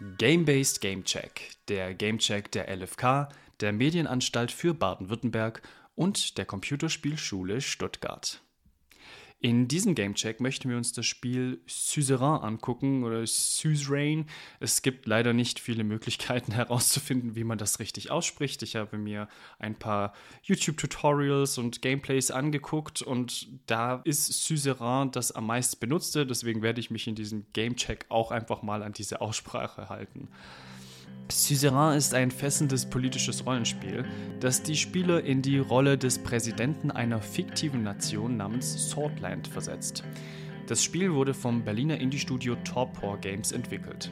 Game-Based Game Check, der Game Check der LFK, der Medienanstalt für Baden-Württemberg und der Computerspielschule Stuttgart. In diesem Gamecheck möchten wir uns das Spiel Suzerain angucken oder Suzerain. Es gibt leider nicht viele Möglichkeiten herauszufinden, wie man das richtig ausspricht. Ich habe mir ein paar YouTube-Tutorials und Gameplays angeguckt und da ist Suzerain das am meisten benutzte. Deswegen werde ich mich in diesem Gamecheck auch einfach mal an diese Aussprache halten. Suzerain ist ein fessendes politisches Rollenspiel, das die Spieler in die Rolle des Präsidenten einer fiktiven Nation namens Swordland versetzt. Das Spiel wurde vom Berliner Indie-Studio Torpor Games entwickelt.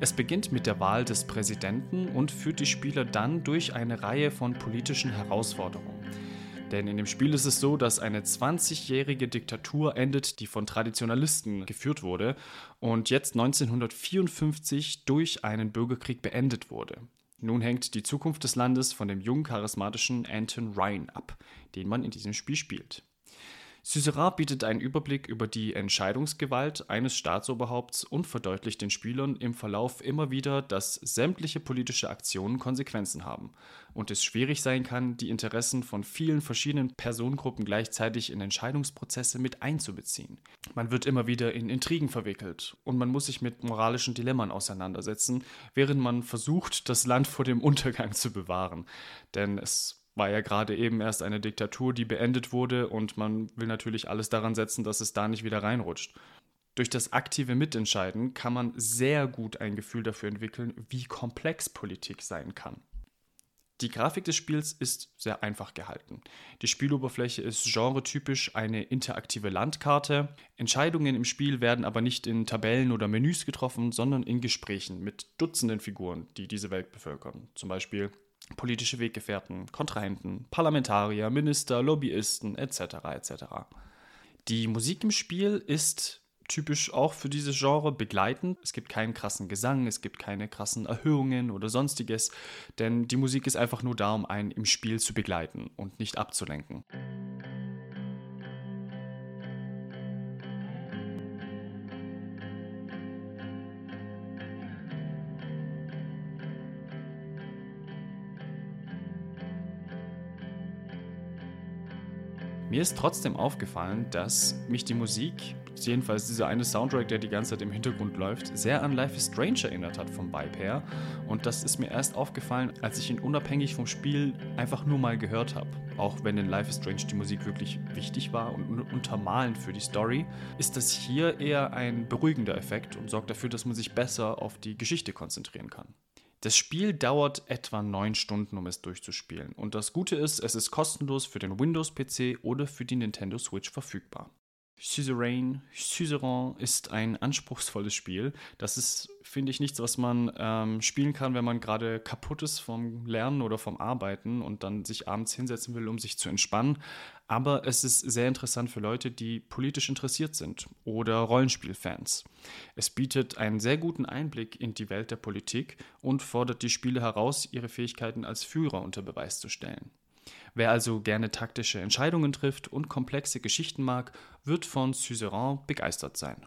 Es beginnt mit der Wahl des Präsidenten und führt die Spieler dann durch eine Reihe von politischen Herausforderungen. Denn in dem Spiel ist es so, dass eine 20-jährige Diktatur endet, die von Traditionalisten geführt wurde und jetzt 1954 durch einen Bürgerkrieg beendet wurde. Nun hängt die Zukunft des Landes von dem jungen, charismatischen Anton Ryan ab, den man in diesem Spiel spielt. Suzerain bietet einen Überblick über die Entscheidungsgewalt eines Staatsoberhaupts und verdeutlicht den Spielern im Verlauf immer wieder, dass sämtliche politische Aktionen Konsequenzen haben und es schwierig sein kann, die Interessen von vielen verschiedenen Personengruppen gleichzeitig in Entscheidungsprozesse mit einzubeziehen. Man wird immer wieder in Intrigen verwickelt und man muss sich mit moralischen Dilemmen auseinandersetzen, während man versucht, das Land vor dem Untergang zu bewahren. Denn es war ja gerade eben erst eine Diktatur, die beendet wurde und man will natürlich alles daran setzen, dass es da nicht wieder reinrutscht. Durch das aktive Mitentscheiden kann man sehr gut ein Gefühl dafür entwickeln, wie komplex Politik sein kann. Die Grafik des Spiels ist sehr einfach gehalten. Die Spieloberfläche ist genretypisch eine interaktive Landkarte. Entscheidungen im Spiel werden aber nicht in Tabellen oder Menüs getroffen, sondern in Gesprächen mit Dutzenden Figuren, die diese Welt bevölkern. Zum Beispiel politische Weggefährten, Kontrahenten, Parlamentarier, Minister, Lobbyisten etc. etc. Die Musik im Spiel ist typisch auch für dieses Genre begleitend. Es gibt keinen krassen Gesang, es gibt keine krassen Erhöhungen oder sonstiges, denn die Musik ist einfach nur da, um einen im Spiel zu begleiten und nicht abzulenken. Mir ist trotzdem aufgefallen, dass mich die Musik, jedenfalls dieser eine Soundtrack, der die ganze Zeit im Hintergrund läuft, sehr an Life is Strange erinnert hat vom Vibe her. Und das ist mir erst aufgefallen, als ich ihn unabhängig vom Spiel einfach nur mal gehört habe. Auch wenn in Life is Strange die Musik wirklich wichtig war und untermalend für die Story, ist das hier eher ein beruhigender Effekt und sorgt dafür, dass man sich besser auf die Geschichte konzentrieren kann. Das Spiel dauert etwa 9 Stunden, um es durchzuspielen. Und das Gute ist, es ist kostenlos für den Windows-PC oder für die Nintendo Switch verfügbar. Suzerain, Suzerain ist ein anspruchsvolles Spiel. Das ist, finde ich, nichts, was man ähm, spielen kann, wenn man gerade kaputt ist vom Lernen oder vom Arbeiten und dann sich abends hinsetzen will, um sich zu entspannen. Aber es ist sehr interessant für Leute, die politisch interessiert sind oder Rollenspielfans. Es bietet einen sehr guten Einblick in die Welt der Politik und fordert die Spieler heraus, ihre Fähigkeiten als Führer unter Beweis zu stellen. Wer also gerne taktische Entscheidungen trifft und komplexe Geschichten mag, wird von Suzerain begeistert sein.